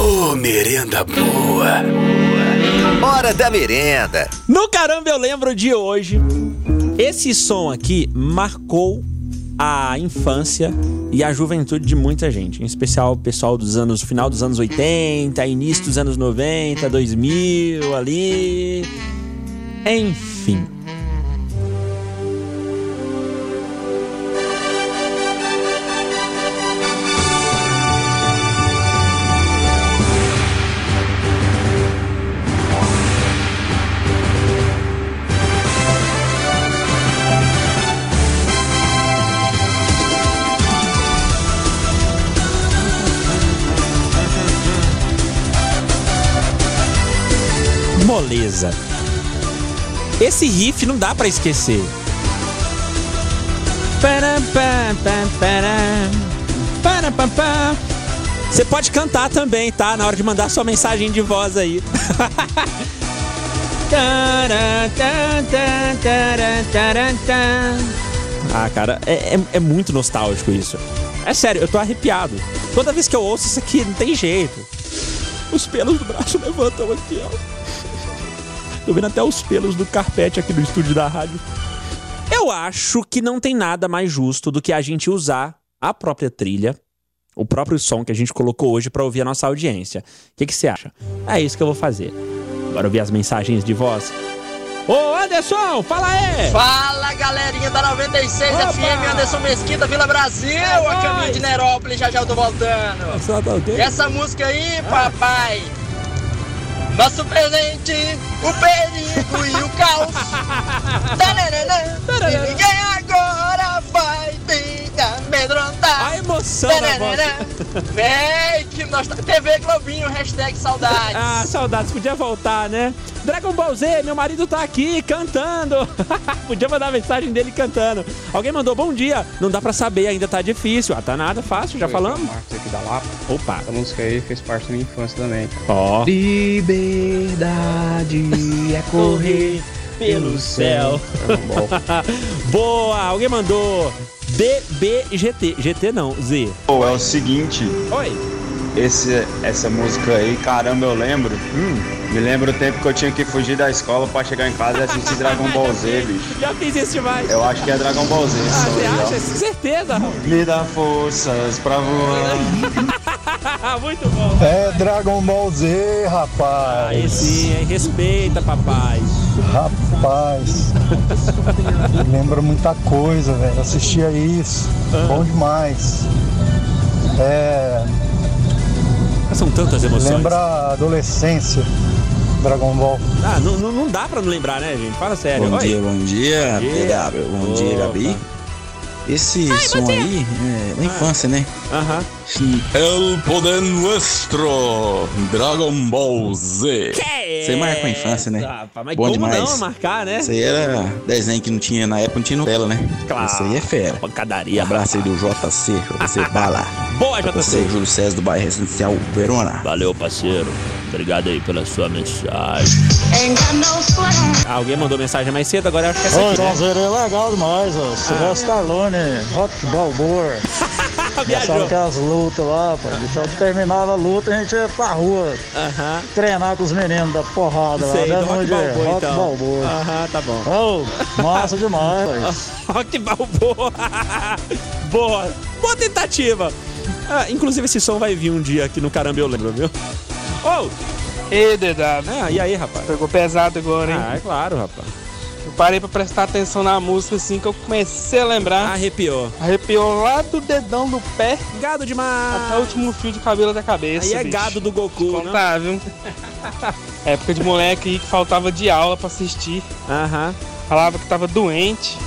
Ô, merenda boa. Hora da merenda. No Caramba Eu Lembro de hoje, esse som aqui marcou a infância e a juventude de muita gente, em especial o pessoal dos anos, final dos anos 80, início dos anos 90, 2000 ali. Enfim. Moleza. Esse riff não dá pra esquecer. Você pode cantar também, tá? Na hora de mandar sua mensagem de voz aí. Ah, cara, é, é, é muito nostálgico isso. É sério, eu tô arrepiado. Toda vez que eu ouço isso aqui, não tem jeito. Os pelos do braço levantam aqui, ó. Tô vendo até os pelos do carpete aqui no estúdio da rádio. Eu acho que não tem nada mais justo do que a gente usar a própria trilha, o próprio som que a gente colocou hoje pra ouvir a nossa audiência. O que que você acha? É isso que eu vou fazer. Bora ouvir as mensagens de voz. Ô, Anderson, fala aí! Fala galerinha da 96 Opa! FM, Anderson Mesquita, Vila Brasil, É a caminho de Nerópolis, já já eu tô voltando. Tá ok? Essa música aí, papai, nosso presente, o perigo e o caos. Tararana, e ninguém amedrontar. A emoção. Tararana, Véi, que nós... TV Globinho, hashtag saudades. Ah, saudades, podia voltar, né? Dragon Ball Z, meu marido tá aqui cantando. podia mandar a mensagem dele cantando. Alguém mandou bom dia. Não dá pra saber, ainda tá difícil. Ah, tá nada fácil, já falamos. Marcos aqui da Lapa. Opa. Essa música aí fez parte da minha infância também. Ó. Liberdade é correr pelo céu. Boa, alguém mandou DBGT. GT não, Z. Pô, é o seguinte, Oi. Esse, essa música aí, caramba, eu lembro. Me lembro o tempo que eu tinha que fugir da escola pra chegar em casa e assistir Dragon Ball Z, bicho. Já fiz isso demais. Eu acho que é Dragon Ball Z. Ah, você aí, ó. acha? Certeza. Me dá forças pra voar. Muito bom. É Dragon Ball Z, rapaz. Aí sim, hein? Respeita, papai. Rapaz. Lembra muita coisa, velho. Assistia isso. Bom demais. É, São tantas emoções. lembra a adolescência. Dragon Ball. Ah, não, não, não dá pra não lembrar, né, gente? Fala sério. Bom Oi. dia, bom dia, Bom dia. PW. Bom dia, Opa. Gabi. Esse som aí é da infância, né? Aham. El poder nuestro. Dragon Ball Z. Você marca a infância, né? Rapaz, mas Bom como demais. não marcar, né? Isso aí era desenho que não tinha na época, não tinha Nutella, né? Claro. Isso aí é fera. Pancadaria. Abraço aí do JC, JC Bala. Boa, Você, JC. Júlio César do bairro Residencial Verona. Valeu, parceiro. Obrigado aí pela sua mensagem. Ah, alguém mandou mensagem mais cedo, agora eu acho que é essa Oi, aqui, né? É legal demais, ó. Silvestre Stallone, Rock Balboa. Viajou. Que as lutas lá. Deixa eu terminava a luta, a gente ia pra rua Aham. treinar com os meninos da porrada lá. Sei, do né, Rock onde é? Balboa, Rock então. Balboa. Aham, tá bom. Ô, massa demais. Rock Balboa. Boa. Boa tentativa. Ah, inclusive, esse som vai vir um dia aqui no Caramba Eu Lembro, viu? Ô! Ei, DW, Ah, e aí, rapaz? pegou pesado agora, hein? Ah, é claro, rapaz. Parei pra prestar atenção na música assim que eu comecei a lembrar. Arrepiou. Arrepiou lá do dedão do pé Gado demais. até o último fio de cabelo da cabeça. Aí é bicho. gado do Goku, né? Contar, viu? Época de moleque aí que faltava de aula pra assistir. Aham. Falava que tava doente.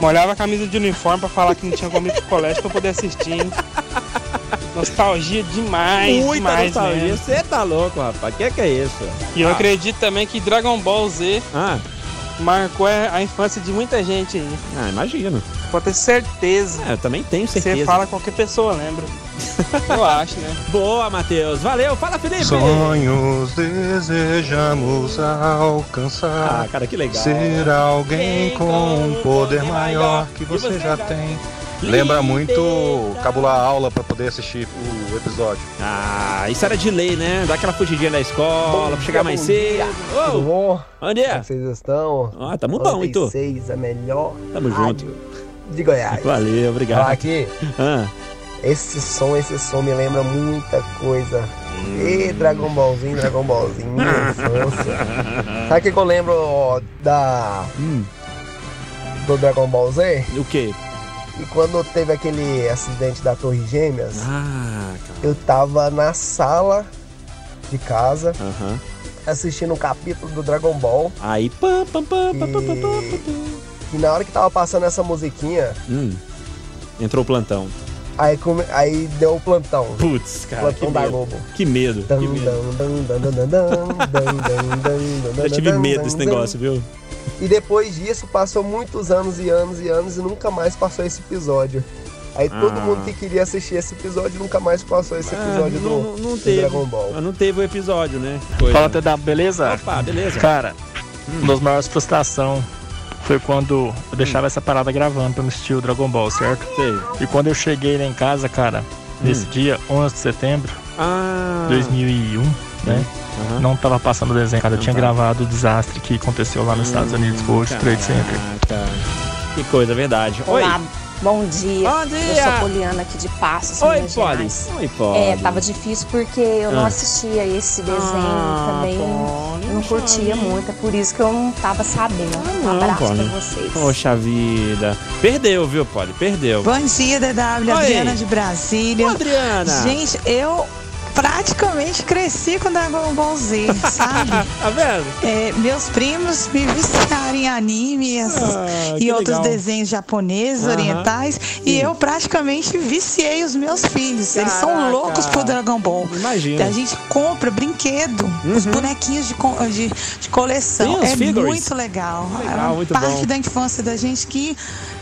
Molhava a camisa de uniforme pra falar que não tinha comido colégio pra poder assistir. hein? Nostalgia demais, Muita demais nostalgia. Você tá louco, rapaz. Que que é isso? E eu Ah. acredito também que Dragon Ball Z Ah, marcou a infância de muita gente aí. ah imagino. Pode ter certeza. É, eu também tenho certeza. Você fala qualquer pessoa, lembra? Eu acho, né? Boa, Matheus. Valeu. Fala, Felipe. Sonhos desejamos Ah, alcançar. cara, que legal. Ser alguém Quem com um poder maior que você já já tem. Lembra muito cabular a aula pra poder assistir o episódio. Ah, isso era de lei, né? Dar aquela fugidinha da escola, pra chegar mais cedo. Tudo Ô, bom? onde é? Como vocês estão? Ah, tamo bom, e tu? 96, a melhor Tamo rádio junto. de Goiás. Valeu, obrigado. Falar aqui, Ah, esse som, esse som me lembra muita coisa. E Dragon Ballzinho, Dragon Ballzinho, minha infância. Sabe o que que eu lembro ó, da... Do Dragon Ball Z? o quê? E quando teve aquele acidente da Torre Gêmeas, ah, eu tava na sala de casa. Uhum. Assistindo um capítulo do Dragon Ball. Aí, pam, pam, pam, e... pam, pam, pam, pam, E na hora que tava passando essa musiquinha. Hum. Entrou o plantão. Aí, come... aí deu o plantão. Putz, cara. Plantão da medo. Globo. Que medo. Que medo. Eu tive medo desse negócio, viu? E depois disso, passou muitos anos e anos e anos e nunca mais passou esse episódio. Aí todo Ah. mundo que queria assistir esse episódio nunca mais passou esse Ah, episódio não, do, não, não do teve. Dragon Ball. Não teve o episódio, né? Foi, Fala, né? TW, beleza? Opa, beleza. Cara, uma das maiores frustrações foi quando eu deixava essa parada gravando pra me assistir o Dragon Ball, certo? Sei. E quando eu cheguei lá em casa, cara, nesse dia, 11 de setembro Ah. de 2001, né? Aham. Não tava passando o desenho, cara. Eu tinha tá. gravado o desastre que aconteceu lá nos Estados Unidos com o World Trade Center. Que coisa, verdade. Oi. Olá, bom dia. Bom Eu dia. sou Poliana aqui de Passos, Oi, Minas Polly. Gerais. Oi, Polly. É, tava difícil porque eu não Ah. assistia esse desenho Ah, também. Eu não curtia muito, é por isso que eu não tava sabendo. um Não, abraço pra vocês. Poxa vida. Perdeu, viu, Polly? Perdeu. Bom dia, DW, Oi. Adriana de Brasília. Ô, Adriana. Gente, eu praticamente cresci com Dragon Ball Z, sabe? tá vendo? É, meus primos me viciaram em anime essas- Ah, e outros legal. desenhos japoneses, Aham. orientais, e eu praticamente viciei os meus filhos. Eles são Caraca. loucos por Dragon Ball. Imagina. A gente compra brinquedo, os bonequinhos de, de, de coleção. Sim, os é figures. muito legal. Legal, é uma muito parte bom. da infância da gente que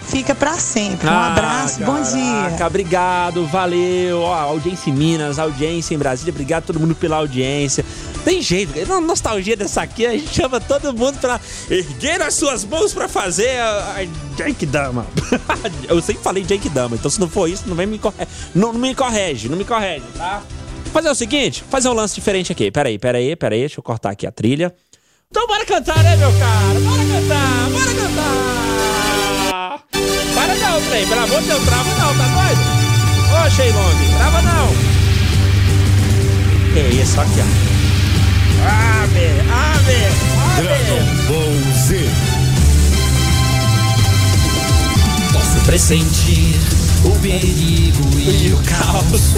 fica pra sempre. Um Ah, abraço, bom dia. Obrigado, valeu. Ó, audiência em Minas, audiência em Brasília. Obrigado a todo mundo pela audiência. Tem jeito, na nostalgia dessa aqui, a gente chama todo mundo pra erguer as suas mãos pra fazer a, a Genkidama. Eu sempre falei Genkidama, então se não for isso, não vem me corrige. Não, não me corrige, não me corrige, tá? Fazer o seguinte, fazer um lance diferente aqui. Peraí, peraí, peraí, deixa eu cortar aqui a trilha. Então bora cantar, né, meu cara? Bora cantar, bora cantar! Não, trem, pelo amor de Deus, trava não, tá doido? Ô, Sheilong, trava não! Que isso, aqui, ó. Ave, ave, ave! Dragon Ball Z. Posso pressentir o perigo e o caos.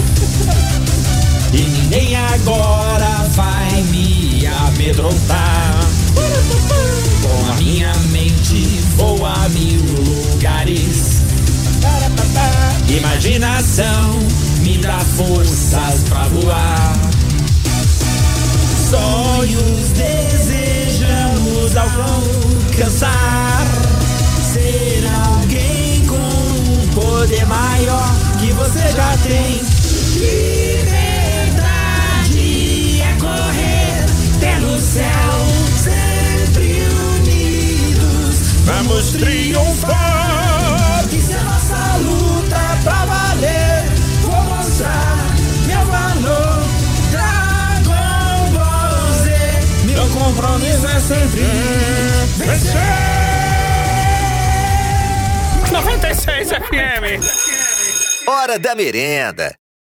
E ninguém agora vai me amedrontar. Com a minha mente vou a Imaginação me dá forças pra voar. Sonhos desejamos alcançar. Ser alguém com um poder maior que você já tem. Liberdade é correr pelo céu, sempre unidos. Vamos triunfar. Hora da merenda.